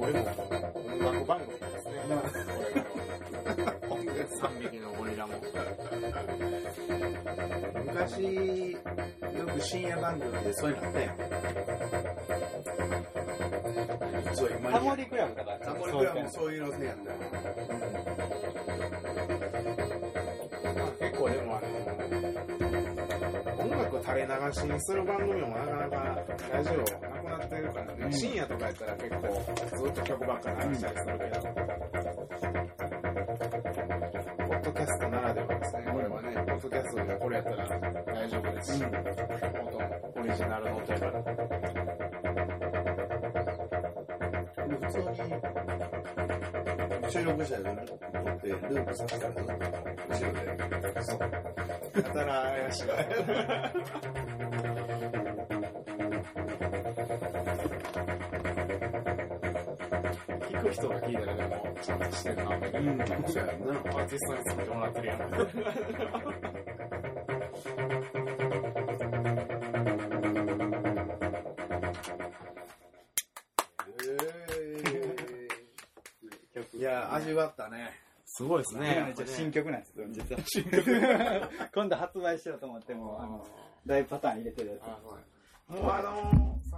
俺も音楽番組ですね。これが3匹のゴリラも。昔、よく深夜番組でそういうのあったやん。そう、今タモリクラブとかタモリクラブもそういう路線やったよ。まあ結構でもあの、音楽垂れ流しにする番組もなかなかラジオってるから、深夜とかやったら結構ずっと曲ばっか流したりするけど、ポッドキャストならではですね、これはね、ポッドキャストでこれやったら大丈夫ですし、音もオリジナルの音やから。普通に収録したら持ってループさせたら後ろで。そう。やたら怪しいわ。聞く人が聞いたらでも、ちゃん。としてるな。うん、そうやな。アーティストに作ってもらってるやん。いや、味わったね。すごいですね。めっちゃ新曲なん。ですよ、実は。新曲。今度発売しようと思っても、あの、大パターン入れてるやつ。もうあのさ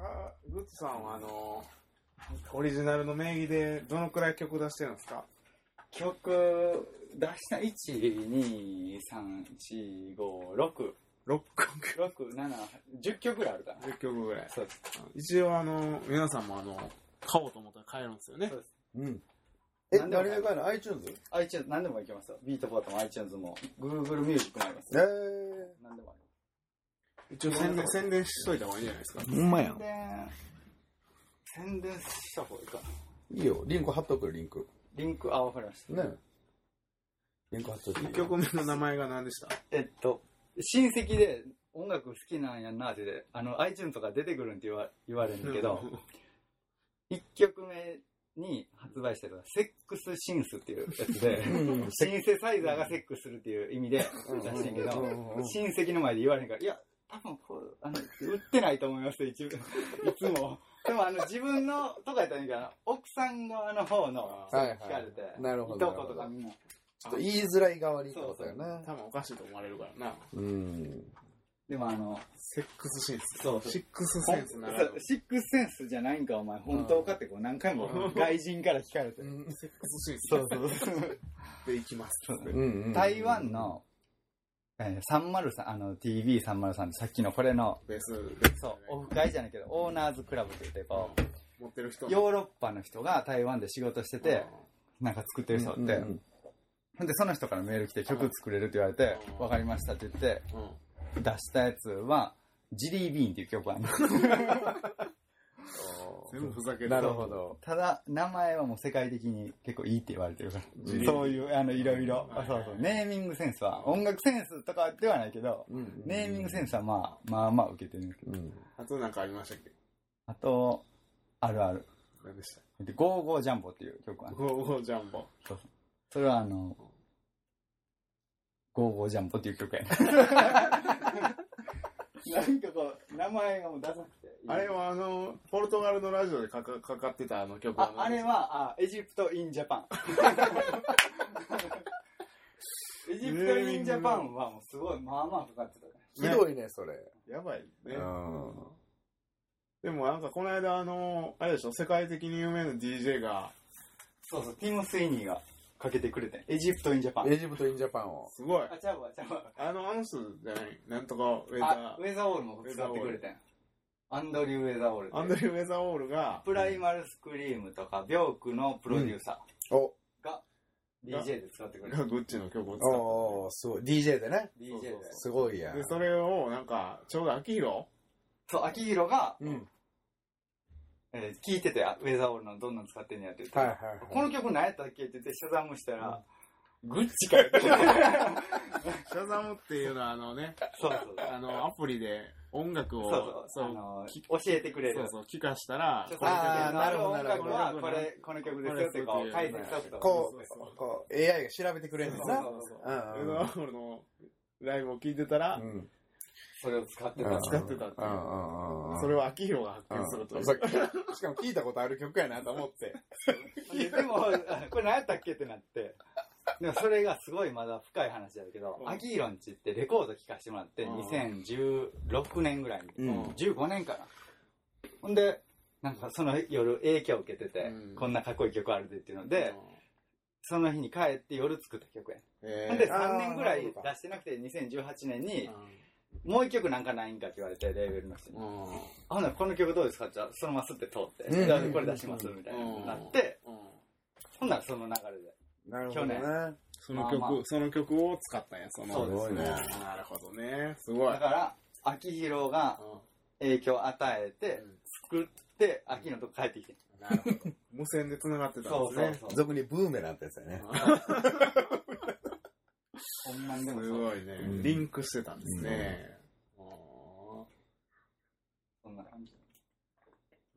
グッチさん。はあのオリジナルの名義でどのくらい曲出してるんですか？曲、出した、1、2、3、4、5、6、6曲6、7、10曲ぐらいあるかな。10曲ぐらいそうです。一応あの皆さんもあの買おうと思ったら買えるんですよねそうです。うん。え、誰が買えるの ?iTunes? iTunes、何でもいけますよ。ビートポートも iTunes も、Google ミュージックもありますえよ。ー。何でもあ一応宣伝宣伝しといた方がいいんじゃないですかほんまやります。宣伝、した方がいいかな。いいよ。リンク貼っとくよ、リンク。リンク、あ、わかりました。ね。リンク貼っといていいよ。1曲目の名前が何でしたえっと、親戚で音楽好きなんやなって、あの、iTunes とか出てくるんって言わ言われるんだけど、1曲目に発売したのが、セックスシンスっていうやつで、うんシンセサイザーがセックスするっていう意味で出してんけど、親戚の前で言われへんから、いや、多分こう、あの、売ってないと思いますよ、一部。いつも。でも、あの、自分の、とかやったらいいから、奥さん側の方の、はいはい聞かれて、なるほどいとことかみんな。ちょっと言いづらい代わりってことやな。多分おかしいと思われるからなうん。でも、あの、セックスシンスそうそうシックスセンスなシックスセンスじゃないんか、お前、本当かってこう何回も外人から聞かれて。セックスシンスそうそう。でいきますうんうん。台湾の、えー、303、あの、TV303 ってさっきのこれの、ベースそう、オフ会じゃないけど、オーナーズクラブって言って、こう、持ってる人ヨーロッパの人が台湾で仕事してて、なんか作ってる人って、うんうんで、その人からメール来て曲作れるって言われてう、ん。わかりましたって言って、出したやつは、ジリービーンっていう曲あるの。全部ふざけてなるほど。ただ、名前はもう世界的に結構いいって言われてるから。そういう、あの、いろいろ。はいそうそう。ネーミングセンスは、音楽センスとかではないけど、うんネーミングセンスはまあ、まあまあ受けてるんですけど。うん。あとなんかありましたっけ？あと、あるある。何でしたで、ゴーゴージャンボっていう曲がある。ゴーゴージャンボそれはあの、ゴーゴージャンボっていう曲やね。なんかこう、名前がもうダサくて。あれはあのポルトガルのラジオでかかかかってたあの曲あ、あれは、あ、エジプト・イン・ジャパン。エジプト・イン・ジャパンはもうすごい、まあまあかかってたね。ひどいね、それ。やばいねうんでもなんかこの間あのあれでしょ？世界的に有名な DJ がそうそう、ティム・スイニーがかけてくれてんエジプト・イン・ジャパン。エジプト・イン・ジャパンを。すごいあ、ちゃうわ、ちゃうわ。あのあの人じゃない？なんとかウェザあ、ウェザーオールも使ってくれてん。アンドリュー・ウェザーオールアンドリュー・ウェザーオールがプライマル・スクリームとか、ビョークのプロデューサお、ーが DJ で使ってくれてがグッチの曲を使っおー、すごい。DJ でね。DJ で。すごいやた。でそれをなんかちょうど秋広そう、秋広が、うん。えー聞いてて、あウェザーオールのどんなん使ってんねやって言って、はいはいはい。この曲何やったっけって言って、シャザムしたら、グッチかよ。って。シャザムっていうのはあのね、そうそう。あの、アプリで音楽を、そうそう。あの、教えてくれる。そうそう、聞かしたら、そうそう。あーなるほど。音楽はこれ、この曲ですよってこう、解説ソフトこそうそうう、こう、AI が調べてくれるんだな。そうそうう。ん。うん俺のライブを聞いてたら、うんそれを使ってたう。ん。使ってたってそれを秋広が発見するとしかも聞いたことある曲やなと思って。ででも、これ何やったっけってなって。でもそれがすごいまだ深い話だけど、うん。アキーロンチってレコード聴かせてもらって、うん。2016年ぐらいに、うん。15年かな。ほんで、なんかその夜影響を受けてて、うん。こんなかっこいい曲あるでっていうので、その日に帰って夜作った曲や。えほんであー3年ぐらい出してなくて、2018年に、もう一曲なんかないんかって言われて、レーベルの人に。うんあ、ほんならこの曲どうですかってそのまますって通って、うんじゃあこれ出しますみたいな、なって、うんほんならその流れで。なるほどね。その曲、まあまあその曲を使ったんや、その。そうですねなるほどね。すごい。だから、秋広が影響を与えて、作って、秋のとこ帰ってきて。なるほど。無線で繋がってたんですね。そう。俗にブーメランってやつだよね。ほんまにですもすそうごいねうん。リンクしてたんですね。あそんな感じ。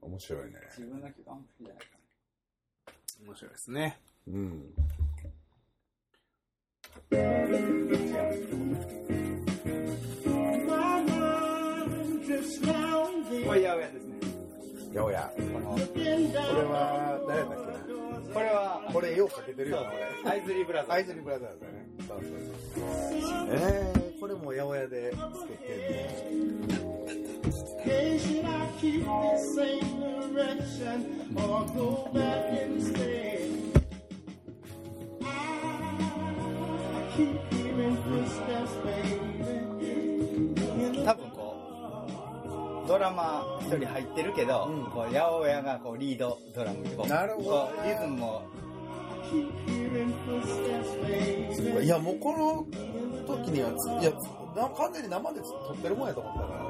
面白いね。自分の曲あんま好きじゃないかー面白いですね。うん。な。これ、八百屋ですね。やおや。この、これは、誰だっけこれは、なこれ、ようかけてるよな、俺。アイズリーブラザーズ。アイズリーブラザーズだね。そうそうそう。えー、これも八百屋で作ってんね。多分こうドラマ一人入ってるけど、こう八百屋がこうリードドラムで,なるほど。こうリズムも。いやもうこの時にはいやかなり生で撮ってるもんやと思ったから。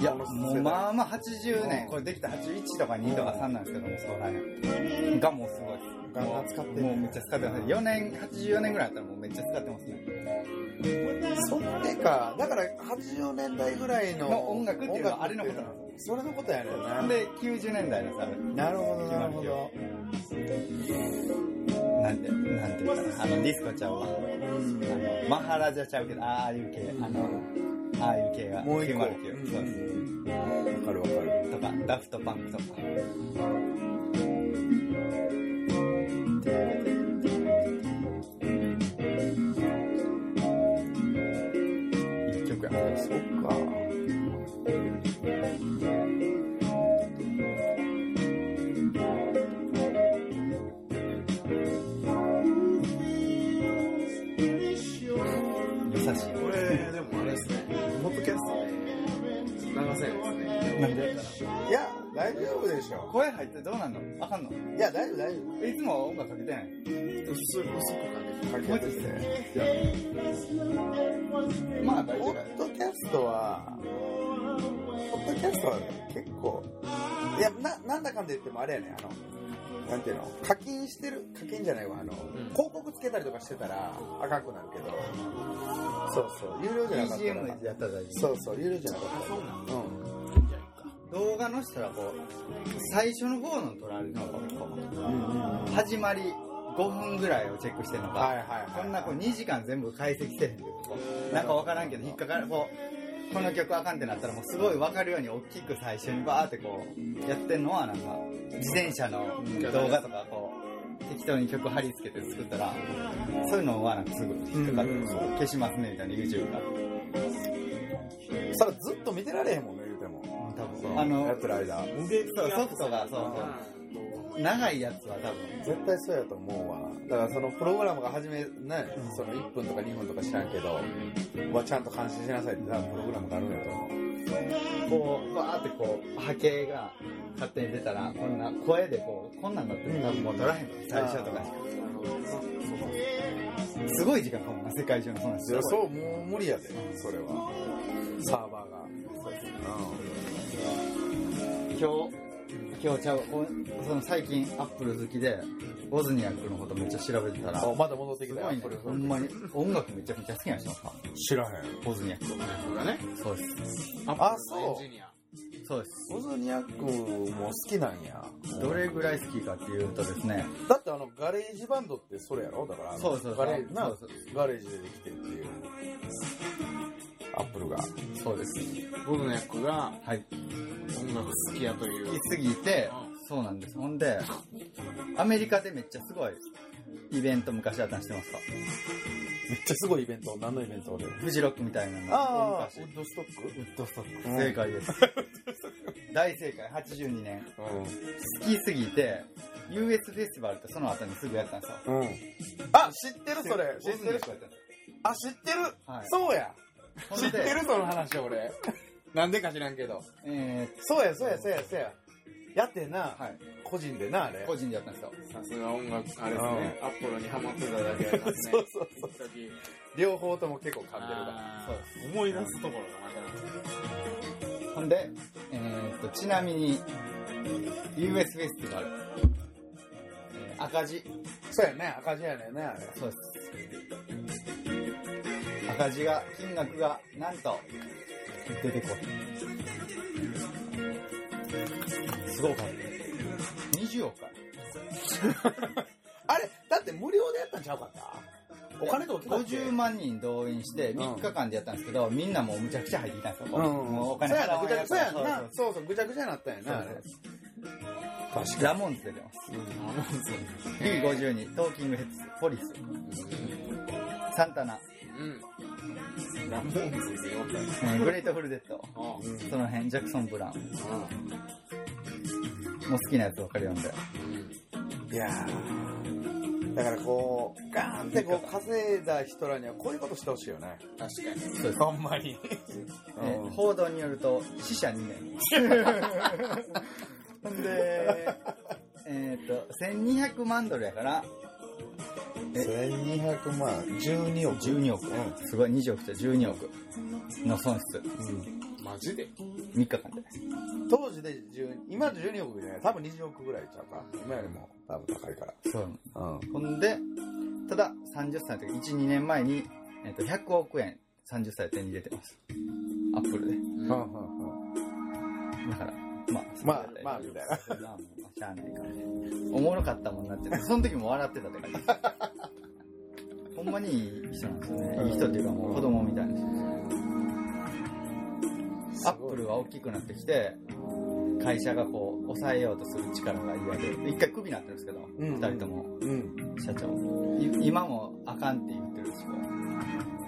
いや、もう代まあまあ80年、これできた81とか2とか3なんですけども、そこら辺がもうすごいです。ガンガン使ってるもうめっちゃ使ってます。4年、84年ぐらいあったらもうめっちゃ使ってますね。それか、だから80年代ぐらいのの音楽っていうのはあれのことなんですそれのことやねんな。で、90年代のさ、なるほど、なるほど。なんて、なんていうかな、あの、ディスコちゃうわ。あの、マハラジャちゃうけど、ああいう系、あの、ああいう系が、もう一個。909。そうです。わかるわかる。とか、ダフトパンクとか。大丈夫でしょ。声入ってどうなんの？あかんの？いや、大丈夫、大丈いつも音楽かけてない？薄く薄くかけて。夫。かけてて。まあ大ポッドキャストは、ポッドキャストは結構、いや、な、なんだかんだ言ってもあれやね、あの、なんていうの、課金してる、課金じゃないわ、あの、広告つけたりとかしてたら、あかんくなるけど、そうそう、有料じゃなかったやったら大丈夫。そうそう、有料じゃなかったら、うん。動画の人らこう、最初の方の撮られるのがこう、始まり5分ぐらいをチェックしてるのか、はいはいはい。こんなこう2時間全部解析してへんけど、なんかわからんけど引っかかる、こう、この曲あかんってなったらもうすごいわかるように大きく最初にバーってこう、やってんのはなんか、自転車の動画とかこう、適当に曲貼り付けて作ったら、そういうのはなんかすぐ引っかかって、うん消しますねみたいな YouTube が。それずっと見てられへんもんね。多分。あのやってる間。そうソフトがそうそう長いやつは多分。絶対そうやと思う。わ。だからそのプログラムが始め、ね、その1分とか2分とか知らんけど、はちゃんと監視しなさいって多分プログラムがあるんやと思う。こうバーってこう波形が勝手に出たらこんな声でこうこんなんなってる多分もう撮らへんの。最初とか。しかすごい時間かもな世界中のそんなんいや、そう、もう無理やで、それは。サーバーが。今日今日ちゃう、その最近アップル好きで、ウォズニアックのことめっちゃ調べてたら、おまだ戻ってきすごいね、ほんまに音楽めちゃめちゃ好きな人か？知らへん。ウォズニアック。僕がね、そうです。アあップルのエンジニア。そうです。ウォズニアックも好きなんや。どれぐらい好きかっていうとですね、だってあの、 GarageBand ってそれやろ？だからあの、そうそうそうガレージ、なそうそうガレージでできてるっていう。アップルが。そうです。ボズニャックがはい。音楽好きやという。好きすぎて、そうなんです。ほんで、アメリカでめっちゃすごいイベント昔あったの知ってますか？めっちゃすごいイベント。何のイベントでフジロックみたいなのがああ、昔ウッドストック？ウッドストック。うん正解です。大正解、82年。う好きすぎて、US フェスティバルってその後にすぐやったんですよ。ん。うん。あ、知ってるそれ。知ってるあ、知ってるはいそうや。知ってるその話俺。なんでか知らんけど。えそうや、そうや、そうや、そうや。やってんなー、。はい。個人でな、あれ。個人でやったんですよ。さすが音楽、あれですね。アップルにハマってただけありますね。そうそうそう。両方とも結構噛んでるから。そうです思い出すところがまた。ほんで、えー、っと、ちなみに、US フェスティバル、えー赤字、そうやね、赤字やねんね、あれ。そうです。赤字が、金額が、なんと、出てこい。すごかった。20億か。あれ、だって無料でやったんちゃうかった？お金とかかって50万人動員して、3日間でやったんですけど、みんなもうむちゃくちゃ入ってきたんですよ。うん。もうお金そうやな、ぐちゃぐちゃやな。そうそう、ぐちゃぐちゃになったんやな。確かラモンズ出てます。B52、トーキングヘッズ、ポリス、サンタナ、うん。ラモーンズって言おったよ。えーグレートフルデッド、あその辺、ジャクソン・ブラウン。あ。もう好きなやつ分かるよんで。いやーだからこう、ガーンってこう稼いだ人らにはこういうことしてほしいよね。確かに。そうです。ほんまに。えー報道によると、死者2名。ほんで、えっ、と、1200万ドルやから、え1200万、12億。12億。すごい、20億と12億の損失。マジで？3日間で。当時で10、今12億じゃない、多分20億ぐらいちゃうか。今よりも多分高いかそう。ら。うん。ほんで、ただ、30歳の時、1、2年前に、えっ、と、100億円、30歳で手に入れてます。アップルで。うんうんうん。だから、まあ、まあまあみたいなしゃあないから。おもろかったもんなって、その時も笑ってたって感じ。ほんまにいい人なんですよね。いい人っていうかもう子供みたいな人アップルは大きくなってきて、会社がこう、抑えようとする力が嫌で、一回クビになってるんですけど、二、うん人とも、うん。社長。い今もあかんって言ってるし、こ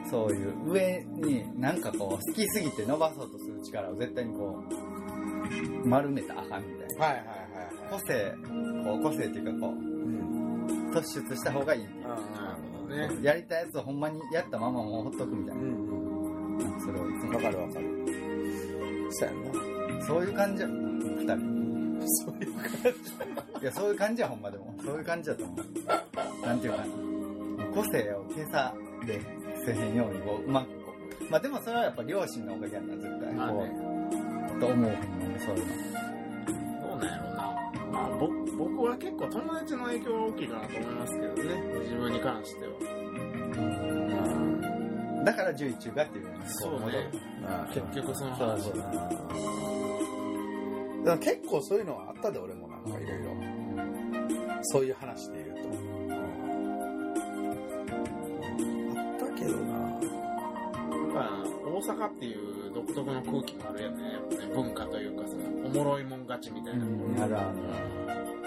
う、そういう上になんかこう、好きすぎて伸ばそうとする力を絶対にこう、丸めたらあかんみたいな。はいはいはい個はい。性、こう、個性っていうかこうん。う、突出した方がいい。なるほどね。やりたいやつをほんまにやったままもうほっとくみたいな。うん。それをいつもわかるわかる。そうやんな。そういう感じや、二人。そういう感いや、そういう感じや、ほんまでも。そういう感じだと思う。なんていうかな。個性を消されせへんように、こう、うまくこう。まあでもそれはやっぱ両親のおかげやんな、絶対。こまあね。う、と思うほんまに、そういうの。僕は結構友達の影響が大きいかなと思いますけどね。自分に関しては。だから11中がっていうね。そうね。じ。結局その話そう。だ結構そういうのはあったで、俺もなんかいろいろ。そういう話で言う阪っていう独特の空気もあるよね。やっぱね文化というかさ、おもろいもん勝ちみたいな。うん、あるある。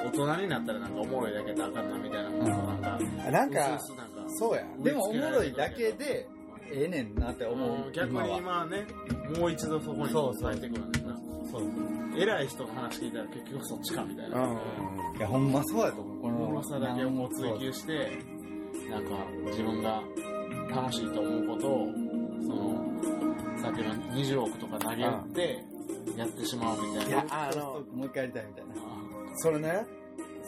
大人になったらなんかおもろいだけであかんなみたいなもなんか、なんなんかそうや。でもおもろいだけで、ええねんなって思う。逆に今はまあね、もう一度そこに伝えてくるんな。そう偉い人の話聞いたら結局そっちかみたいな。うん。いや、ほんまそうやと思う。こおのもろさだけをもう追求して、なんか自分が楽しいと思うことを、その、さっきの20億とか投げ打って、やってしまうみたいな。いや、あの、もう一回やりたいみたいな。それね、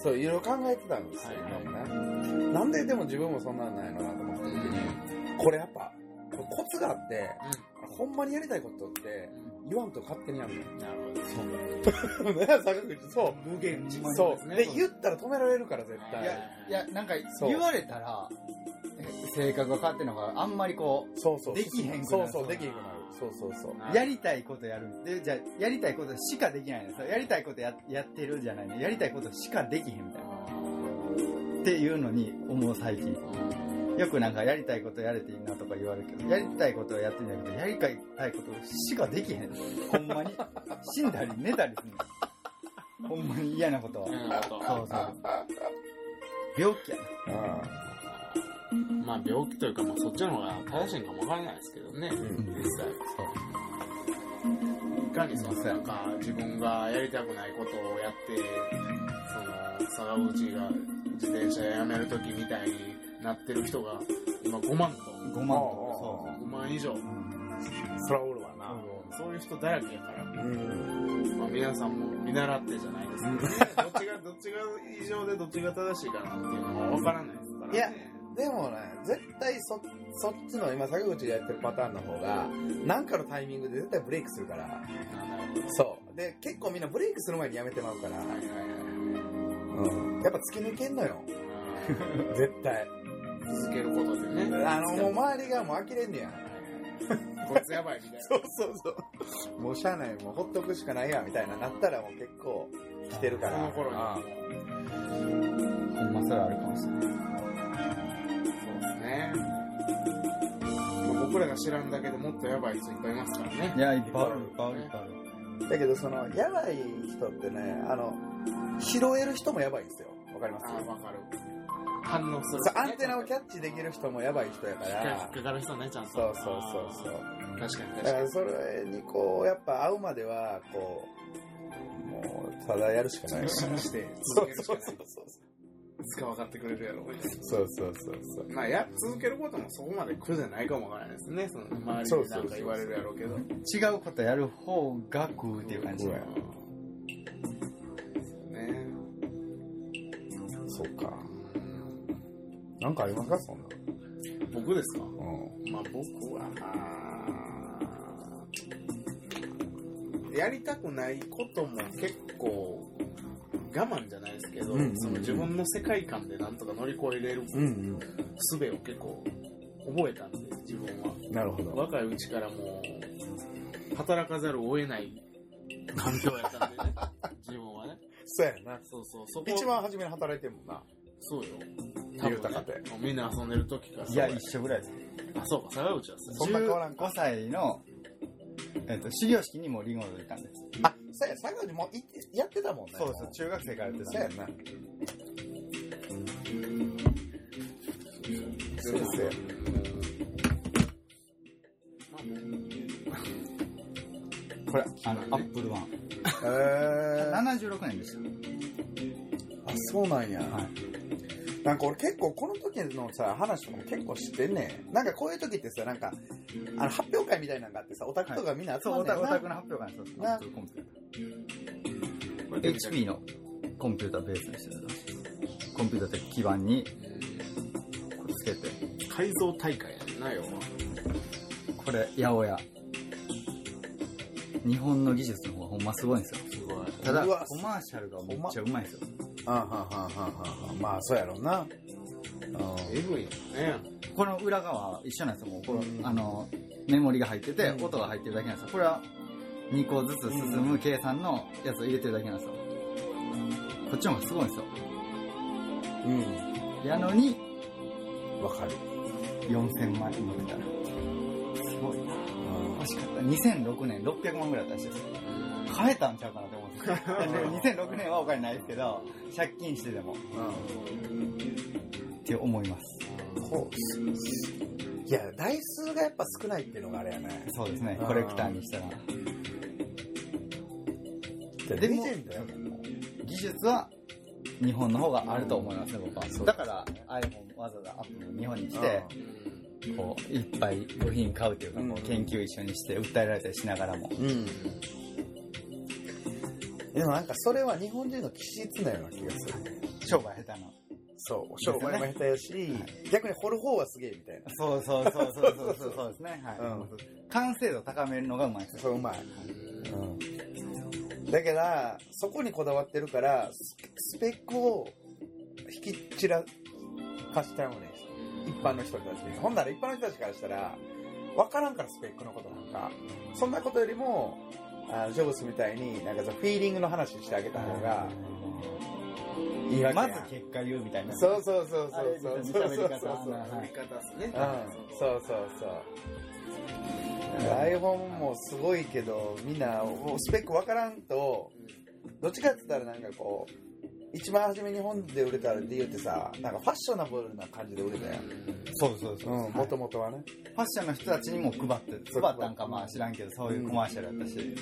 そう、いろいろ考えてたんですよ、はい今もね。なんででも自分もそんなんないのなと思った時に、これやっぱ、コツがあって、ほんまにやりたいことって、言わんと勝手にやるのよ。なるほど。ね坂口、そう。無限自慢そう。で、ね言ったら止められるから、絶対。いや、いや、なんかそう言われたら、え性格が変わってるのがあんまりこそうそう。できへんくなるそうそう、できへんくなる。そうそうそう。う、やりたいことやる。で、じゃあやりたいことしかできないんですよ。やりたいことややってるじゃないの。やりたいことしかできへんみたいな。っていうのに思う最近。よくなんかやりたいことやれていいなとか言われるけど、やりたいことはやってんだけど、やりたいことしかできへん。ほんまに。死んだり寝たりするの。ほんまに嫌なことは。そうそう。病気やな。まあ病気というか、まあそっちの方が正しいんかもわからないですけどね、実際。いかにそのなんか自分がやりたくないことをやって、その坂口が自転車やめるときみたいになってる人が今5万と、5万と。か、5万以上、そらおるわな。そう。いう人だらけやから、うん。まあ皆さんも見習ってじゃないですけどね、どっちが、どっちが異常でどっちが正しいかなっていうのはわからないですからね。でもね、絶対そ、そっちの今、坂口がやってるパターンの方が、なんかのタイミングで絶対ブレイクするから。そう。で、結構みんなブレイクする前にやめてまうから、うん。やっぱ突き抜けんのよ。絶対。続けることでね。あの、もう周りがもう呆れんねや。こいつやばいみたいな。そうそうそう。もうしゃあない、もうほっとくしかないや、みたいななったらもう結構来てるから。その頃に。ほんまそれあるかもしれない。僕らが知らんだけでもっとやばい人いっぱいいますからね。いや、いっぱいある、いっぱいある、いっぱいある。だけど、その、やばい人ってね、あの、拾える人もやばいんですよ。わかります？ああ、わかる。反応する、そう、アンテナをキャッチできる人もやばい人やか引っらか。かる人ね、ちゃんと。そうそうそうそう。う。確かに確だかに。からそれにこう、やっぱ会うまでは、こう、もう、ただやるしかない。信じてそう。そうそうそう。いつか分かってくれるやろう。そうそうそうそう。まあ、や、続けることもそこまで苦じゃないかもわからないですね。その周りになんか言われるやろうけど。違うことやる方が食うっていう感じ。食うやねそうか。なんかありますかそんな。僕ですか？うん。まあ僕は、やりたくないことも結構我慢じゃないですけど、うんうんうんその自分の世界観でなんとか乗り越えれる。術を結構覚えたんで、自分は。なるほど。若いうちからもう、働かざるを得ない環境やったんでね、自分はね。そうやな。そうそう、そこ一番初めに働いてんもんな。そうよ。豊かでもうみんな遊んでる時から。いや、一緒ぐらいです。あ、そうか、坂口はそんな変わらんか15歳の、えっと、始業式にもリンゴでいたんです。あ、そうや、坂口もいやってたもんね。そうそう、中学生からやってたやな。そうそうや。これ、あの、アップルワン。えー、76年でした。あ、そうなんや。はい。なんか俺結構この時のさ、話とかも結構知ってんねん。なんかこういう時ってさ、なんか、あの、発表会みたいなのがあってさ、オタクとかみんな集そう、オまんねんな。タオタクの発表会です。なア HP のコンピューターベースにしてるコンピューター的基板にこれつけて、改造大会やんなよ。これ、八百屋。日本の技術の方がほんますごいんですよ。すごい。ただ、コマーシャルがめっちゃうまいんですよ。あはんはんはんはまあ、そうやろうな。えぐいよね。この裏側は一緒なんですよ。もうこの、うんあの、メモリが入ってて、うん音が入ってるだけなんですよ。これは2個ずつ進む計算のやつを入れてるだけなんですよ。こっちの方がすごいんですよ。うん。やのに、わかる。4000万円乗ってたら。すごいな。欲しかった。2006年600万ぐらいだったらしいです。買えたんちゃうかなと思うんですよ。で2006年はお金ないですけど、借金してでも、って思います。こう。いや、台数がやっぱ少ないっていうのがあれやね。そうですねコレクターにしたら。レでも技術は日本の方があると思いますね、僕は。だから iPhone わざわざアップル日本に来て、こう、いっぱい部品買うっていうか、研究一緒にして訴えられたりしながらも。う。うん。でもなんかそれは日本人の気質なような気がする。商売下手な。そう、商売も下手やし、逆に掘る方はすげえみたいな。そうそうそうそうそうそうそうですね。はい。うん完成度高めるのがうまいですそう、うまい。うん。だから、そこにこだわってるから、ススペックを引き散らかしちゃうね。一般の人たちに。ほんなら一般の人たちからしたら、わからんからスペックのことなんか。そんなことよりも、あジョブスみたいになんかそのフィーリングの話してあげた方がいいわけやん。まず結果言うみたいな。そうそうそうそうそう。そうそうそう。そうそうそうそう。iPhone もすごいけど、みんなスペックわからんと、どっちかって言ったらなんかこう、一番初め日本で売れた理由ってさ、なんかファッショナブルな感じで売れたやん。そうそうそう。うん、もともとはね。ファッションの人たちにも配って、配ったんかまあ知らんけど、そういうコマーシャルやったし。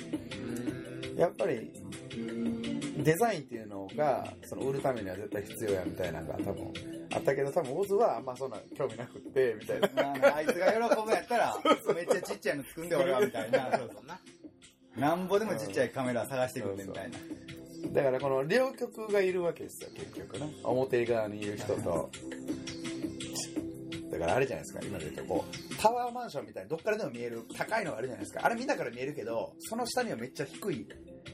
やっぱり、デザインっていうのが、その売るためには絶対必要やみたいなのが多分あったけど、多分オズはあんまそんな興味なくって、みたいな。あいつが喜ぶやったら、めっちゃちっちゃいの作んで俺はみたいな。そうそうな。なんぼでもちっちゃいカメラ探してくんでみたいな。だからこの両極がいるわけですよ、結局ね。表側にいる人と。だからあれじゃないですか、今で言うとこう、タワーマンションみたいにどっからでも見える高いのがあるじゃないですか。あれみんなから見えるけど、その下にはめっちゃ低い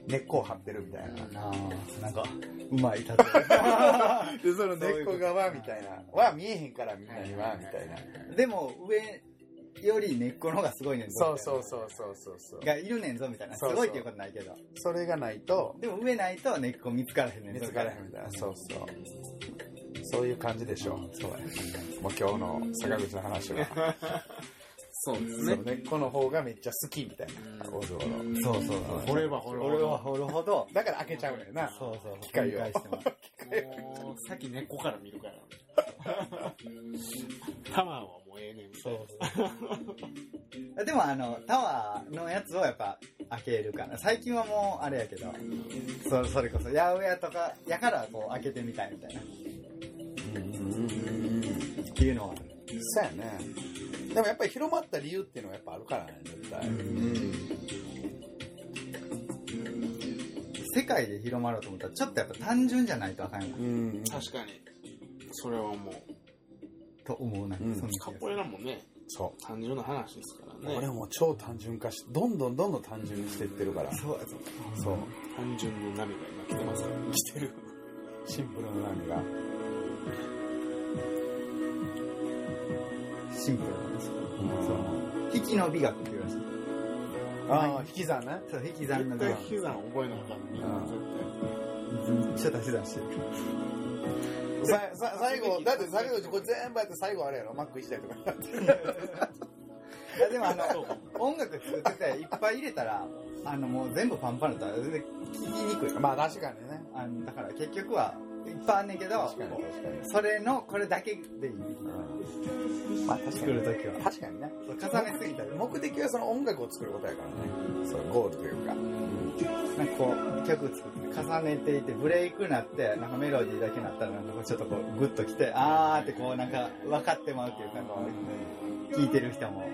根っこを張ってるみたいな。あーなんか、うまい例え。で、その根っこ側みたいな。は見えへんからみんなには、みたいな。でも上より根っこの方がすごいねんぞ。そうそうそうそうそうそう。がいるねんぞみたいな。すそうそうごいっていうことないけど。それがないと、でも上ないと根っこ見つからへんねんぞ。見つからへんみたいな。そうそう。そういう感じでしょ。そうや。もう今日の坂口の話は。そうですそねの。根っこの方がめっちゃ好きみたいな。そうそうそう。掘れば掘るほ俺はど。掘るほど。だから開けちゃうねんな。そうそう。機械を返してます もう、さっき根っこから見るから。タワーはもうええねんみたいな。でもあの、タワーのやつをやっぱ開けるから。最近はもうあれやけど、そそれこそ八百屋とかやからこう開けてみたいみたいな。っていうのは。そうやね。でもやっぱり広まった理由っていうのはやっぱあるからね、絶対。世界で広まろうと思ったらちょっとやっぱ単純じゃないとあかんよなうん。確かに。それはもう、と思うな。うんそんな気がするカッポエラもね、そ単純な話ですからう。俺ね。も超単純化し、どんどんどんどん単純にしていってるから。そうやぞ。そう。単純の涙になってますからね。してる。シンプルな波が？シンプルなんですよ。うんそう。引きの美学って言うらしい。ああ、引き算ね。そう、引き算の絶対美学。引き算覚えなあかんね。うんちょっと足し算してる。ささ最後、だって坂口これ全部やって最後あれやろ、マック1台とか。いやでもあの、音楽作ってていっぱい入れたら、あのもう全部パンパンだったら全然聞きにくい。まあ確かにね。あのだから結局はいっぱいあんねんけど、確かに確かに。それのこれだけでいい。うんまあ確かに。作るときは。確かにね。重ねすぎたり。目的はその音楽を作ることやからね。そう、ゴールというか。なんかこう、曲作って重ねていて、ブレイクなって、なんかメロディーだけなったら、なんかちょっとこう、グッときて、あーってこう、なんか分かってまうっていうか、こう、聞いてる人も、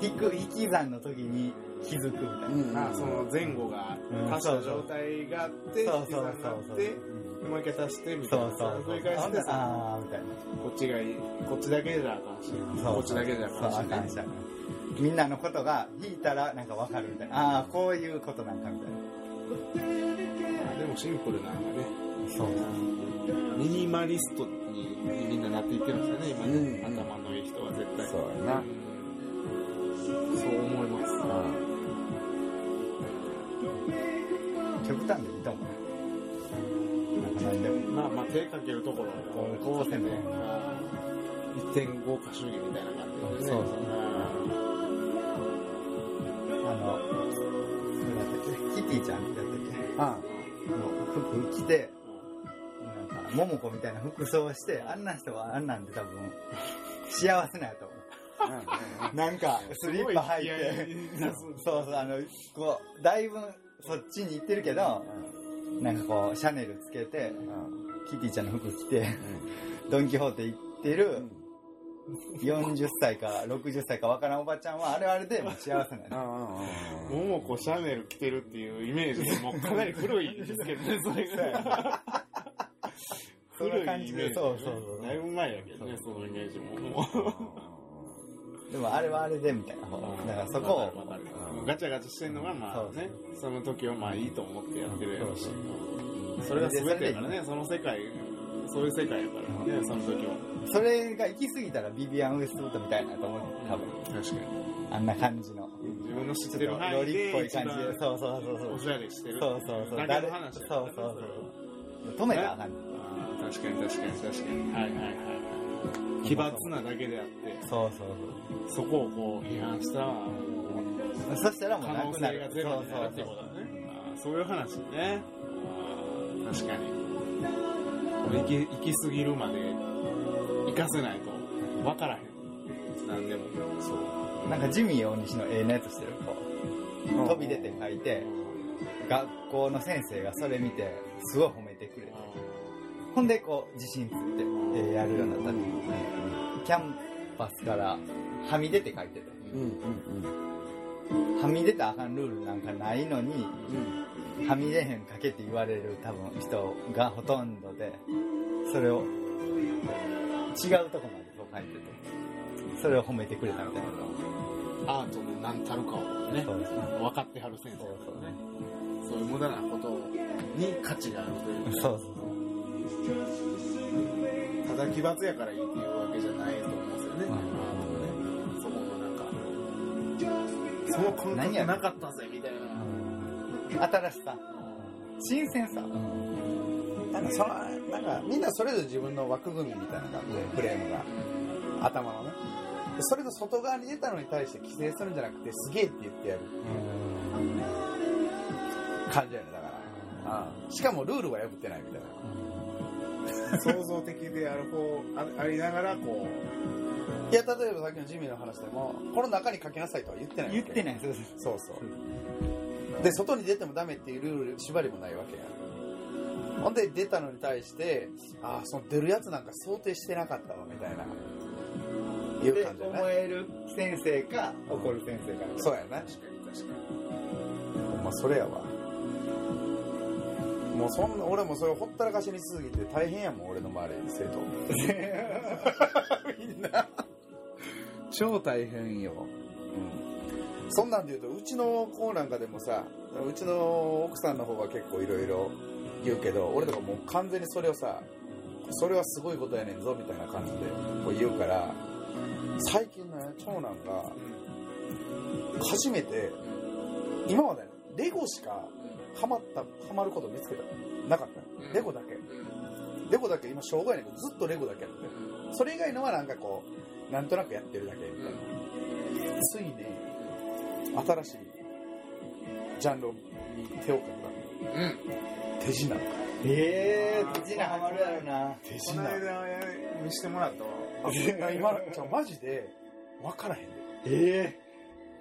引く、引き算の時に気づくみたいな。うんまあ、その前後がうん足した状態があって、そうそうそうそう。もう一回足してみたいな。そうそう繰り返してさ、みたいな。こっちがいい、こっちだけじゃあかんし、そうこっちだけじゃあかんしみんなのことが弾いたらなんかわかるみたいな。ああ、こういうことなんかみたいまあでもシンプルなんだね。な。そう。ミニマリストにみんななっていってるんですよね、今ね。うん頭のいい人は絶対。そうやな。そう思います。極端でいいと思う。なん。まあまあ手かけるところこうこうせんで1.5か主義みたいな感じでね。そうそうあの、キティちゃんってやったっけ？あの服着て、なんか、モモコみたいな服装して、あんな人はあんなんで多分、幸せなんやと思う。なんか、スリッパ履いて、そうそう、あの、こう、だいぶそっちに行ってるけど、なんかこう、シャネルつけて、キティちゃんの服着て、ドンキホーテ行ってる、40歳か60歳かわからんおばちゃんは、あれはあれで幸せなんや。ももこシャネル着てるっていうイメージがもうかなり古いですけどね、それが。そんな感じで、古いイメージそうそうそう。だいぶ前やけどね、そのイメージも。もうでもあれはあれでみたいな。だからそこをわかるわかるガチャガチャしてんのが、まあね、その時はまあいいと思ってやってるやろうし。それが全てやからね、その世界、そういう世界やからね、その時は。それが行き過ぎたらビビアン・ウエストウッドみたいなと思う。多分。確かに。あんな感じの。自分の知ってる範囲ロリっぽでい感じで。そうそうそうそうお。しゃれしてる。そうそうそう。だけの話そうやそうそう。止めたらあかん確かに確かに確かに。はいはいはいはい。奇抜なだけであって、そうそうそこをこう批判したら、そう。そしたらもう可能性が。ゼロになるってことだね。そういう話ね。確かに。行き行き過ぎるまで行かせないと分からへん。なんでも。そう。なんかジミー大西の絵のやつしてる。こう飛び出て書いて、学校の先生がそれ見て、すごい褒めてくれて。ほんで、こう、自信ついて、えーやるようになったんでキャンパスから、はみ出て書いてて。うんうんはみ出たらあかんルールなんかないのに、うん。はみ出へんかけって言われる多分人がほとんどで、それを違うとこまでそう書いてて、それを褒めてくれたみたいな。アートの何たるかをね、そうですね。分かってはる先生だからね。そういう無駄なことに価値があるというか。そうそうただ奇抜やからいいっていうわけじゃないと思うんですよね。うんアートもね。そこのなんか、その感覚なかったぜみたいな。新しさ、新鮮さ。なんかその、なんかみんなそれぞれ自分の枠組みみたいなのがあって、フレームが。頭のね。でそれの外側に出たのに対して規制するんじゃなくて、すげえって言ってやる感じやね、だから。うんしかもルールは破ってないみたいな。創造的である方、あありながら、こいや、例えばさっきのジミーの話でも、この中に書きなさいとは言ってないわけ言ってない。そうそうそうそう。で、外に出てもダメっていうルール、縛りもないわけや。ほんで、出たのに対して、ああ、その出るやつなんか想定してなかったわ、みたいな。いうで感じ思える先生か、怒る先生か。そうやな。う、確かに確かほんま、それやわ。もうそんな、俺もそれほったらかしにしすぎて大変やもん、俺の周り、生徒。みんな。超大変よ。うん。そんなんで言うと、うちの子なんかでもさ、うちの奥さんの方が結構いろいろ言うけど、俺とかもう完全にそれをさ、それはすごいことやねんぞ、みたいな感じでこう言うから、最近ね、長男が、初めて、今までレゴしかハマった、ハマること見つけた。なかったの。レゴだけ。レゴだけ、今、障害やねんけど、ずっとレゴだけやって。それ以外のはなんかこう、なんとなくやってるだけみたいな。ついに、新しいジャンルに手をかけた。うん。手品。ええー、手品ハマるやろな。手この間見してもらったわ。あ今、じゃあマジで、わからへんで。え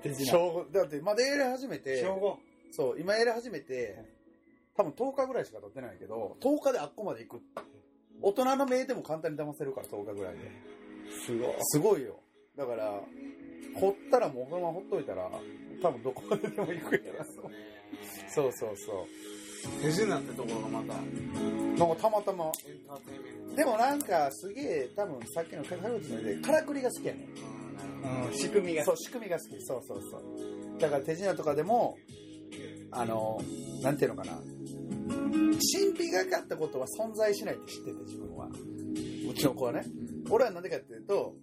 えー、手品。小だって、まだやり始めて、小五。そう、今やり始めて、多分10日ぐらいしか経ってないけど、10日であっこまで行く。大人の目でも簡単に騙せるから、10日ぐらいで。すごい。すごいよ。だから、ほったらもうこのままほっといたら、多分どこまででも行くやろ。そうそうそ手品ってところがまた。なんかたまたま。ターテインメント。でもなんかすげえ、多分さっきのカカロチので、からくりが好きやねん。うん仕組みが。そう、仕組みが好き。そうそうそう。だから手品とかでも、あの、なんていうのかな。神秘がかったことは存在しないって知ってて、自分は。うちの子はね。俺はなんでかっていうと、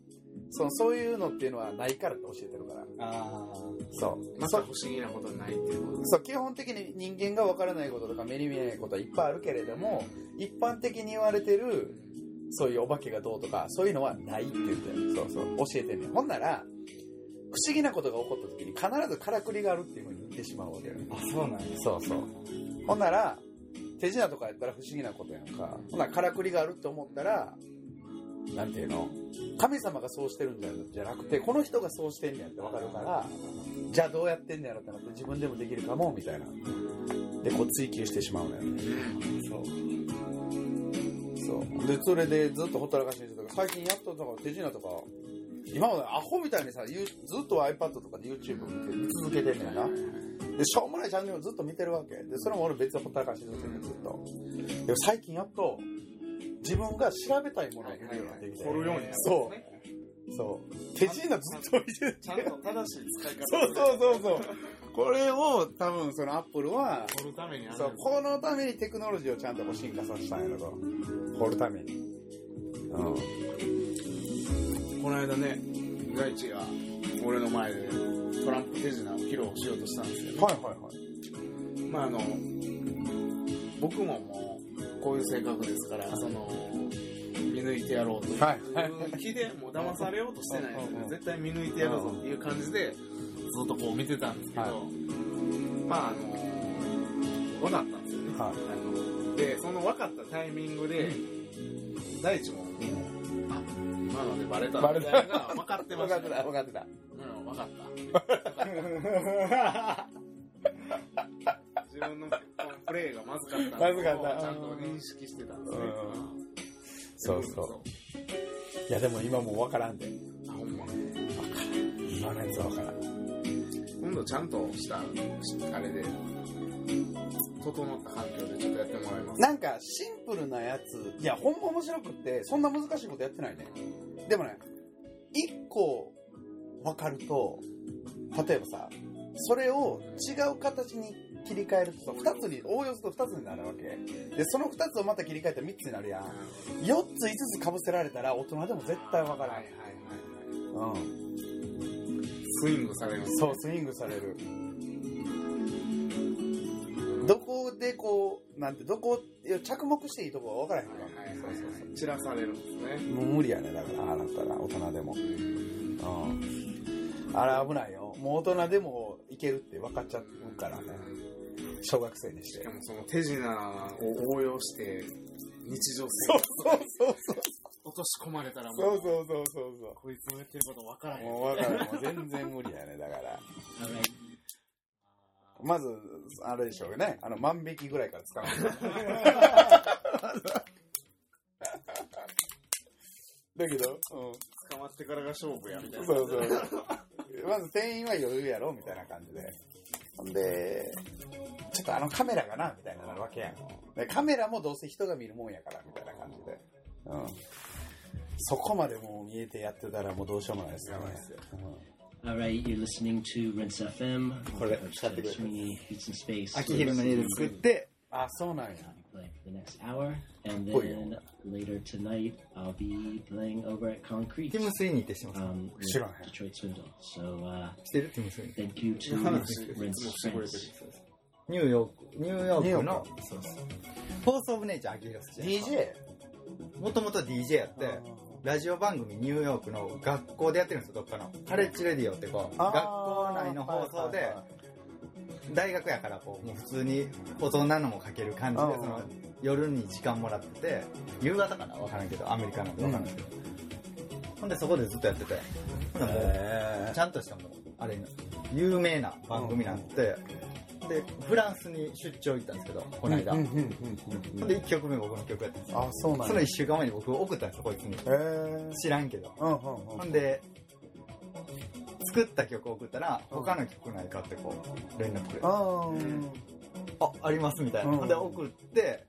そのそういうのっていうのはないからって教えてるから。あそう。また不思議なことないっていうことそう、基本的に人間がわからないこととか目に見えないことはいっぱいあるけれども、一般的に言われてる、そういうお化けがどうとか、そういうのはないって言ってる。そうそう、教えてんねん。ほんなら、不思議なことが起こった時に必ずからくりがあるっていうふうに言ってしまうわけよ。あ。あ、そうなんや。そうそう。ほんなら、手品とかやったら不思議なことやんか。ほんならからくりがあるって思ったら、なんていうの？神様がそうしてるんじゃじゃなくて、この人がそうしてんねやってわかるから、じゃあどうやってんねやろってなって自分でもできるかも、みたいな。で、こう追求してしまうのよね。そう。そう。で、それでずっとほったらかしにしてたから、最近やっとだから手品とか、今までアホみたいにさ、ゆずっと iPad とかで YouTube 見て見続けてんねんな。で、しょうもないチャンネルをずっと見てるわけ。で、それも俺別にほったらかしにしてるずっと。でも最近やっと、自分が調べたいものを見るようになってきて。掘るようにそね。う。そう。手品ずっと見てる。ちゃんと正しい使い方。そうそうそうそう。これを多分そのアップルは、掘るためにそうこのためにテクノロジーをちゃんと進化させたんやろと。掘るために。うん。この間ね、大地が俺の前でトランプ手品を披露しようとしたんですけど、はいはいはい。まああの、僕ももうこういう性格ですから、その、見抜いてやろうという。はい。気でもう騙されようとしてないのうんうんで、絶対見抜いてやろうぞっていう感じで、ずっとこう見てたんですけど、はい。まああの、分かったんですよね。はい。あので、その分かったタイミングで、大地も、あ、今のでバレたバレた分かってましたね。分かってた、分かってた。うん、分かった。自分のプレーがまずかったまずかったちゃんと認識してたんですね。うんそうそう。いやでも今もう分からんで。あ、ほんま。今のやつは分からん。今度ちゃんとした、あれで、整った環境でちょっとやってもらいます。なんかシンプルなやつ、いやほんま面白くって、そんな難しいことやってないね。でもね、一個分かると、例えばさ、それを違う形に切り替えるとさ、二つに、応用すると二つになるわけ。で、その二つをまた切り替えたら三つになるやん。四つ五つ被せられたら大人でも絶対分からはいはいはいはい。ん。うん。スイングされる。そう、スイングされる。どこでこう、なんて、どこ、いや着目していいとこは分からへんかはいはいら。はいはい。散らされるんですね。もう無理やね、だから、ああなったら、大人でも。うん。あれ危ないよ。もう大人でもいけるって分かっちゃうからね。小学生にし。してかもその手品を応用して、日常生そう活そうそうそう。落とし込まれたらもう、そうそうそうそうそこいつの言ってること分からへう。ん。もう分かる。もう全然無理やね、だから。まず、あれでしょうね。あの、万引きぐらいから使う。だけど、うん。捕まってからが勝負や、みたいな。そうそう。まず店員は余裕やろみたいな感じで。ほんで、ちょっとあのカメラがなみたいになるわけやん。でカメラもどうせ人が見るもんやから、みたいな感じで。うん。そこまでもう見えてやってたらもうどうしようもないですよね。All right, you're listening to Rinse FM. これ、使ってくれる。秋広の家で作って。あ、そうなんや。ティム・スイニーってしますか？知らん。してるティム・スイニ。ニューヨークの。フォース・オブ・ネイチャー・アキヒロス。DJ? もともと DJ やって。ラジオ番組ニューヨークの学校でやってるんですよ、どっかの。カレッジレディオってこう、学校内の放送で、大学やからこう、もう普通に大人のも書ける感じで、うん。その、夜に時間もらってて、夕方かな？わからんけど、アメリカなん。でわからんけど。ほんでそこでずっとやってて、ちゃんとしたもう、あれ、有名な番組なんて、で、フランスに出張行ったんですけど、この間。うんうんうんうんほんで1曲目僕の曲やったんですよ。あ、そうなんそのや。1週間前に僕送ったんですよ、こいつに。知らんけど。うんうんほんで、作った曲を送ったら、他の曲ないかってこう、連絡くれて。あ、うん。ありますみたいな。で送って、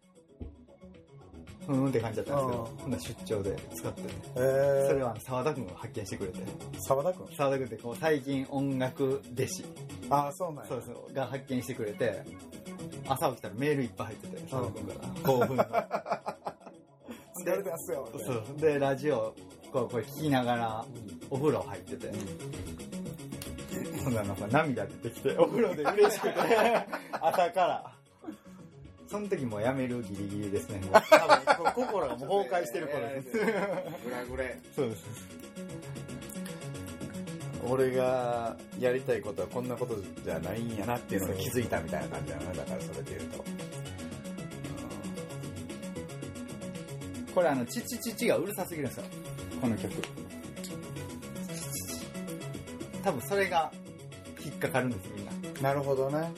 ふーんって感じだったんですけど、うん。ほんで出張で使って、へー。それは沢田くんが発見してくれて、沢田くん沢田くんってこう最近音楽弟子、あ、そうなんや。そうそう、が発見してくれて、朝起きたらメールいっぱい入ってて、沢田くんから、興奮の。疲れてますよ。そう。で、ラジオ、こう、これ聞きながら、お風呂入ってて、ほんならなんか涙出てきて、お風呂で嬉しくて、朝から。その時もうやめるギリギリですね。も う多分、こ心がもう崩壊してる頃です。グラグレ。そうです。俺がやりたいことはこんなことじゃないんやなっていうのに気づいたみたいな感じだよね。だからそれで言うと。これあの、チチチチがうるさすぎるんですよ。この曲。多分それが引っかかるんですよ、みんな。なるほどね。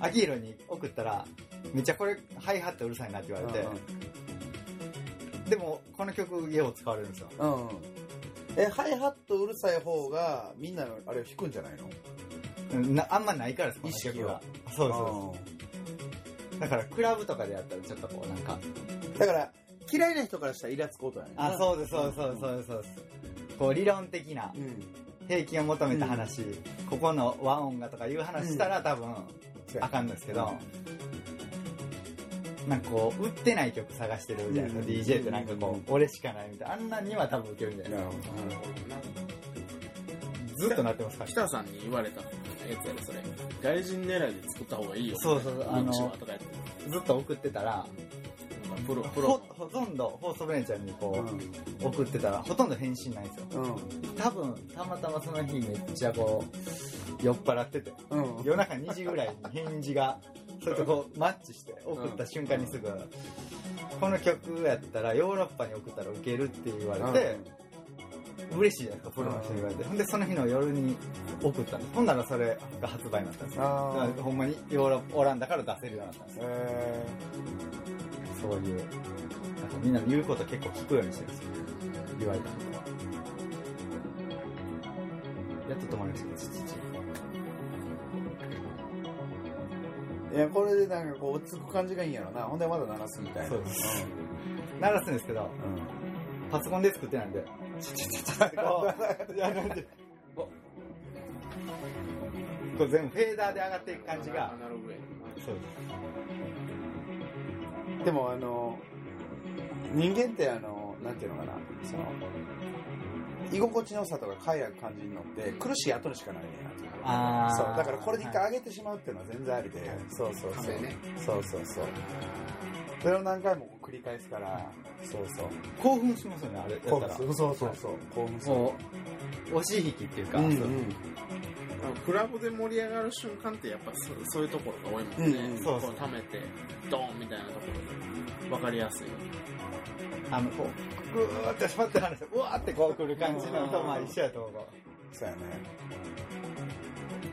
アキヒロに送ったら、めっちゃこれ、ハイハットうるさいなって言われて、でも、この曲、よう使われるんですよ。うん。うん。え、ハイハットうるさい方がみんなあれを弾くんじゃないの？うんなあんまないからです、この曲がは。そうそう。だから、クラブとかでやったら、ちょっとこう、なんか、だから、嫌いな人からしたらイラつく音やねあ、そうです、そうです、そうです、そうです。こう、理論的なうん。平均を求めた話、ここの和音がとかいう話したら多分、あかんですけど、なんかこう、売ってない曲探してるじゃないですか、うん DJ ってなんかこう、俺しかないみたいな。あんなには多分受けるんじゃないでなるほどなるほど。ずっとなってますか？ら。北さんに言われたやつやろ、それ。外人狙いで作った方がいいよ。そうそうそうあの。ずっと送ってたら、プロ、プほロ。ほとんど、フォーストブレンちゃんにこう、送ってたら、ほとんど返信ないんですよ。うん多分、たまたまその日めっちゃこう、酔っ払ってて、うんうん夜中2時ぐらいに返事が、それとこう、マッチして、送った瞬間にすぐ、この曲やったらヨーロッパに送ったらウケるって言われて、嬉しいじゃないですか、プロの人に言われて。ほんで、その日の夜に送ったんです。ほんならそれが発売になったんですよ。あーだからほんまにヨーロッパ、オランダから出せるようになったんですよ。えそういう。なんかみんな言うこと結構聞くようにしてるんですよ。言われたんで。やっと止まりましたけど、いやこれでなんかこう落ち着く感じがいいんやろな。ほんでまだ鳴らすみたいな。そうです。鳴らすんですけど、うんパソコンで作ってないんで、チチチチってこう、こう、こう全部フェーダーで上がっていく感じがア、ナログやそうです。でもあの人間ってあのなんていうのかなその居心地の良さとか快楽感じるのって苦しい後にしかないねんあー。そう。だからこれで一回上げてしまうっていうのは全然ありで、そうそうそう、亀ねそう。そうそうそれを何回も繰り返すからそうそう。興奮しますよね、あれ。やったら。そうそうそう。そう興奮する。押し引きっていうか、うんそうクラブで盛り上がる瞬間ってやっぱそそういうところが多いもんね。うんうん。そうそう。こ溜めて、ドーンみたいなところで。わかりやすい。あの、こう、ぐーってしまって話して、うわーってこう来る感じのとまあ一緒やと思う。そうやね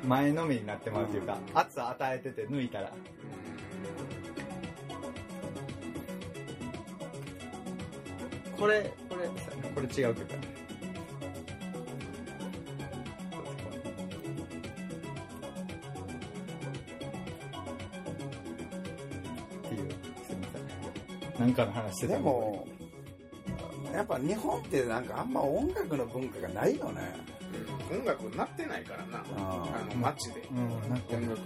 前のめりになってまうというか、圧与えてて抜いたら。これ、これ、これ違う曲だせん。なんかの話してたでもやっぱ日本ってなんかあんま音楽の文化がないよね。音楽なってないからな。ああの、街で。うん、なんか音楽が。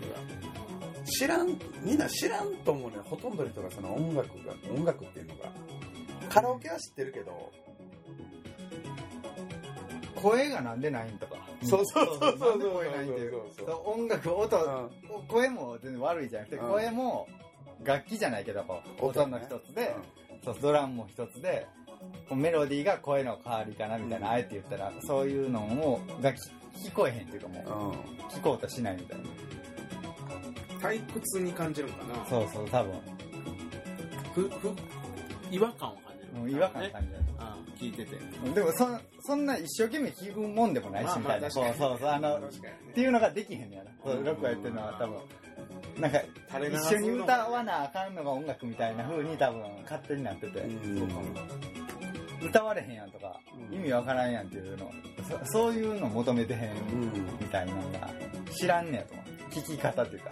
知らんみんな知らんと思うね。ほとんどの人がその音楽が音楽っていうのが。カラオケは知ってるけど、声がなんでないんとか。そうそうそうそうなんで声ないんっていう。そうそうそうそう音楽、音、声も全然悪いじゃなくて、うん。声も楽器じゃないけど、こう音音の一つで、そうドラムも一つで、メロディーが声の代わりかなみたいな、うんあえて言ったら、そういうのを楽器聞こえへんっていうかもう、うん聞こうとしないみたいな。退屈に感じるんかな。そうそう、多分、ふ、ふ、違和感を感じる。うん違和感ね。感じる。あ聞いてて。でもそん、そんな一生懸命聞くもんでもないし、まあみたいな。そうそうそう、あの、っていうのができへんねやな。そう、ロックやってるのは多分。なんか、一緒に歌わなあかんのが音楽みたいな風に多分勝手になってて、うん。そうかも歌われへんやんとか、うん。意味わからんやんっていうの。そそういうの求めてへんうん。みたいなのが知らんねやと。思う聞き方っていうか。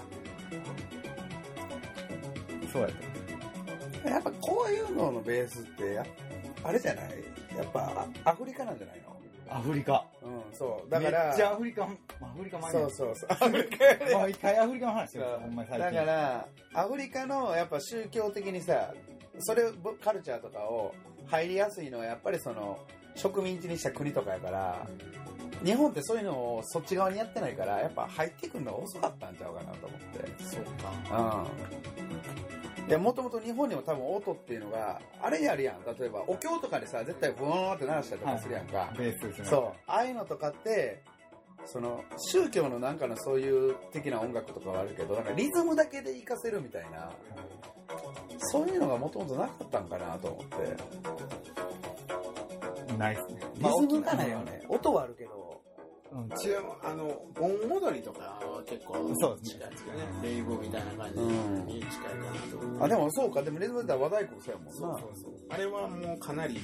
そうやと。やっぱこういうののベースってやあれじゃない？やっぱアフリカなんじゃないの？アフリカ。うんそう。だからめっちゃアフリカアフリカマニアそうそうそう。アフリカやね。もう一回アフリカの話してるほんまに最だ近からアフリカのやっぱ宗教的にさそれカルチャーとかを入りやすいのはやっぱりその植民地にした国とかやから日本ってそういうのをそっち側にやってないからやっぱ入ってくるのが遅かったんちゃうかなと思って。そうか。うんいやもともと日本にも多分音っていうのがあれやるやん。例えばお経とかでさ絶対ブーンって鳴らしたりとかするやんか、ベースですね。そう。ああいうのとかってその宗教のなんかのそういう的な音楽とかはあるけどなんかリズムだけで活かせるみたいなそういうのがもともとなかったんかなと思って。ないっすね。リズムがないよね。音はあるけどうん。ちなみにあの、盆踊りとかは結構そうですね。近いですよね。レイブみたいな感じに近いかなと。あでもそうか。でもリズムだったら和太鼓そうやもんな。あれはもうかなり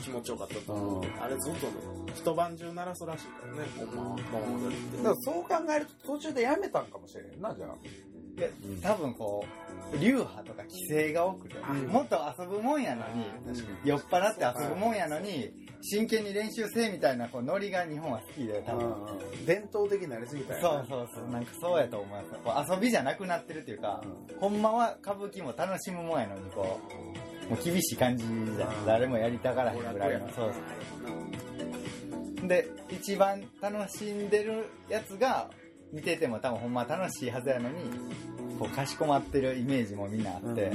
気持ちよかったと思う。あれずっと一晩中鳴らすらしいからね、ほんまは盆踊りって。だからそう考えると途中でやめたんかもしれんなじゃあ。で多分こう、流派とか規制が多くて、うんもっと遊ぶもんやのに、酔っ払って遊ぶもんやのに、真剣に練習せえみたいなこうノリが日本は好きで、多分。伝統的になりすぎたよそうそうそう、なんかそうやと思います。こう遊びじゃなくなってるっていうか、ほんまは歌舞伎も楽しむもんやのに、こう、もう厳しい感じじゃん。誰もやりたがらへんぐらいの。そうそう。で、一番楽しんでるやつが、見てても多分ほんま楽しいはずやのに、こう、かしこまってるイメージもみんなあって、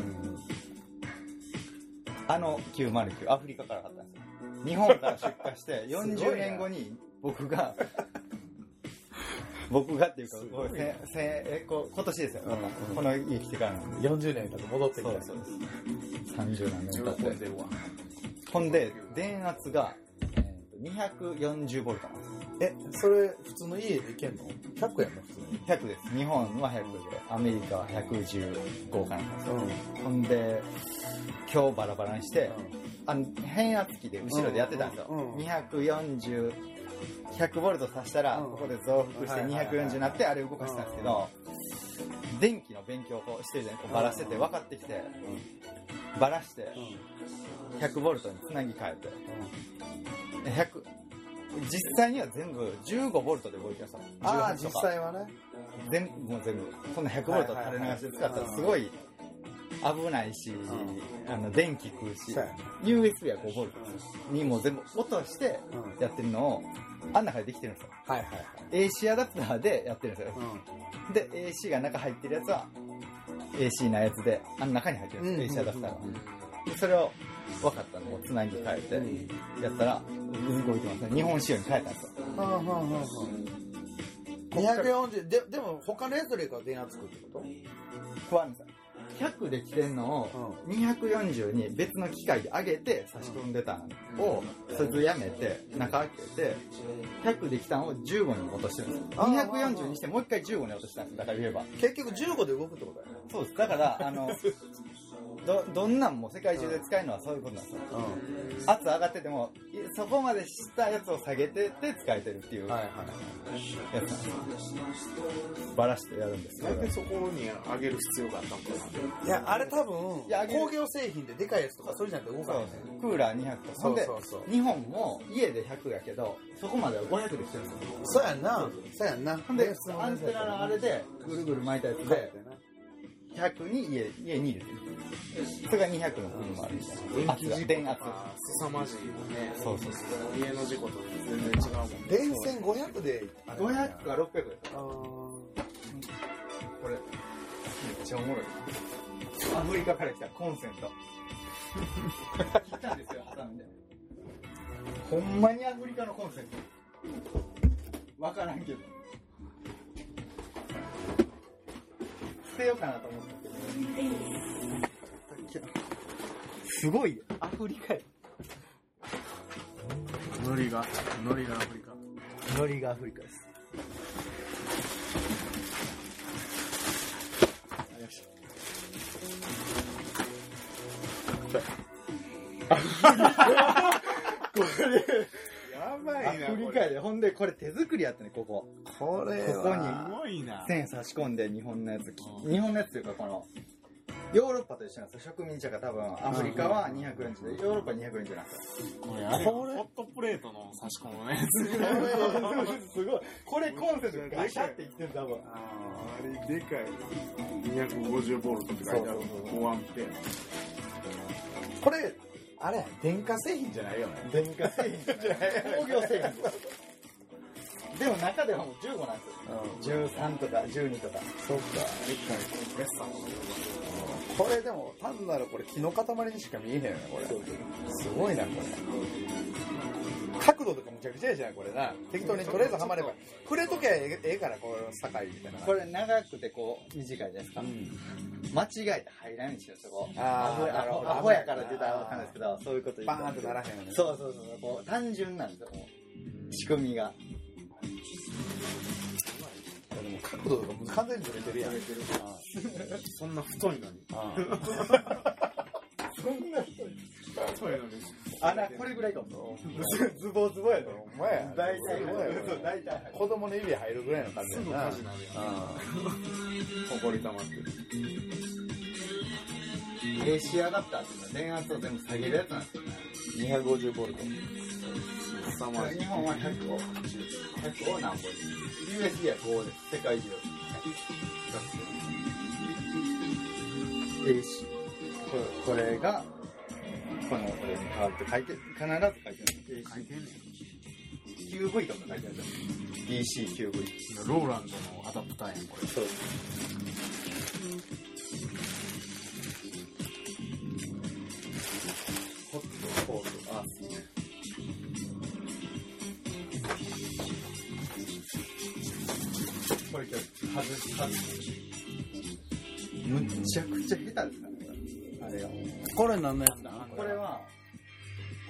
あの909、アフリカから買ったんですよ。日本から出荷して、40年後に僕が、僕がっていうか、これせせえこう今年ですよ、うんうんこの家来てからなんで。40年経って戻ってきたそうそうです。30何年喜経って。ほんで、電圧が、えーと240ボルトなんです。えそれ普通の家でいけんの ?100 やんの普通に100です。日本は100で、アメリカは115かなんか。ですよ。ほんで、今日バラバラにして、あの変圧器で後ろでやってたんですよ。うんうん240、100ボルト挿したら、うん。ここで増幅してはいはいはい。240になって、あれ動かしたんですけど、電気の勉強をしてるじゃない？こうバラしてて分かってきて、バラして、100ボルトにつなぎ替えて、100、実際には全部15ボルトで動いてました。ああ18と実か際はね全部、もう全部。こんな100ボルト垂れ流しで使ったらすごい危ないし、あの、電気食うし USB は5ボルトにもう全部落としてうんやってるのを、あん中でできてるんですよ。はいはいはい AC アダプターでやってるんですよ。で、AC が中入ってるやつは、AC なやつで、あの中に入ってるんですよ、AC アダプターが。でそれを分かったんで、もうつなぎ替えて、やったら、動いてますね。日本仕様に変えたんですよ。はあはあはあはあ240ででも他のやつよりかは電圧つくってこと？不安です100で来てんのを240に別の機械で上げて差し込んでたのをそいつやめて中開けて100で来たのを15に落としてるんですよ。あー。240にしてもう一回15に落としたんですだから言えば。結局15で動くってことだよね。そうです。だからあのどどんなんも世界中で使えるのはそういうことなんですよ。圧上がっててもいそこまでしたやつを下げてって使えてるっていうやはいはい。つなんですよ。バラしてやるんですけど。そこに上げる必要があったのかな。いやあれ多分いや工業製品ででかいやつとかそれじゃなくて動かない。ね。クーラー200とそんでそうそう日本も家で100やけどそこまでは500で来てるんですよ。そうやんな。そうやんな。ほんでアンテナのあれでぐるぐる巻いたやつで100に家家に入れてるそれが200の国もあるみたいな圧が電圧凄まじいよね。そうそうそう。家の事故と全然違うもんね。電線500で500か600であこれめっちゃおもろいアフリカから来た。コンセント。切ったんですよ挟んでほんまにアフリカのコンセント。わからんけど。捨てようかなと思ったけどすごいアフリカやノリが、ノリがアフリカ。ノリがアフリカですや ばアフリカやでほんでこれ手作りやったねここ。これここに。すごいな。線差し込んで日本のやつ。うん。日本のやつというかこのヨーロッパと一緒なんですよ。植民地が多分。アフリカは240でヨーロッパは240なんですよこれあれ、ホットプレートの差し込むね。すごい。これコンセントガシャっていってる多分あれでかい。250ボルトって書いてある。5アンペこれあれや電化製品じゃないよね。電化製品じゃない。工業製品。でも中ではもう15なんですよ。13とか12とか。そっか。これでも単なるこれ木の塊にしか見えへんよねこれ。すごいなこれ。角度とかむちゃくちゃやじゃんこれな。適当にとりあえずはまれば。触れときゃええええからこう境みたいな。これ長くてこう短いじゃないですか、間違えて入らないんですよそこあーアホなるほどアホやからって言ったらわかんないですけどそういうこと言バーンってならへんよね。そうそうそうこう単純なんですよもう。仕組みがでも角度とかもう完全にずれてるやんそんな太いのに。あそんな人そういうのに。あ、な、これぐらいかも。ズボズボやで。お前や大体大体。子供の指入るぐらいの感じすぐやな火事なるやん。ほこり溜まってる。AC アダプターっていうのは電圧を全部下げるやつなんですよね。250ボルト凄まじい日本は100を、100を何本に。USB は5です。世界中。AC。これこれが、この、これに変わって書いて、必ず書いてるんです。書いてんねん。QV とか書いてある。DCQV。ローランドのアダプターやん、これ。そう。ホット、コール、アース。これ今日外し、外し。むっちゃくちゃ下手ですからね、あれが。これ何のやつだこれは、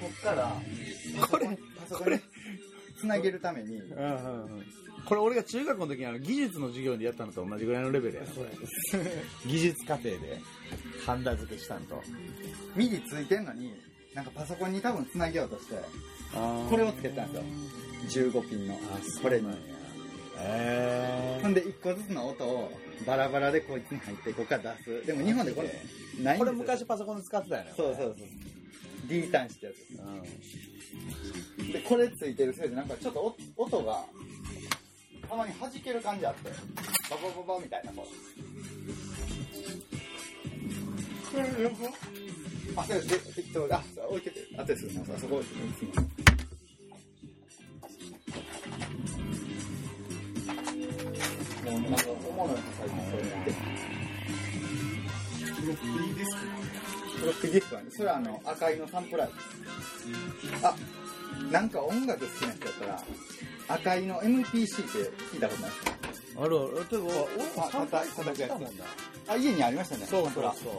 こっから、これパソコンにつなげるために、うんうんうんこれ俺が中学校の時にあの技術の授業でやったのと同じぐらいのレベルやな技術課程でハンダ付けしたんと MIDI ついてんのに、なんかパソコンに多分つなげようとして、ここれをつけたんですよ。15ピンの。これに。えほんで、一個ずつの音をバラバラでこいつに入って、ここから出す。でも日本でこれ、ないんですよこれ昔パソコンで使ってたよねそうそうそう。D 端子ってやつでこれついてるせいで、なんかちょっとお音が、たまに弾ける感じあって、ババババみたいな、こう。あ、そうです。適当あ、置いてて。あとです。あそこ置いてて。すいませんうなんか、最近そうやって。フロッピーディスクフロッピーディスクはね、それはあの、赤いのサンプラーです。あ、なんか音楽好きな人だったら、赤いの MPC って聞いたことないですかあるあるてか俺もあサンプラー叩いたやつもんなあ、家にありましたね。そうサンプラーそう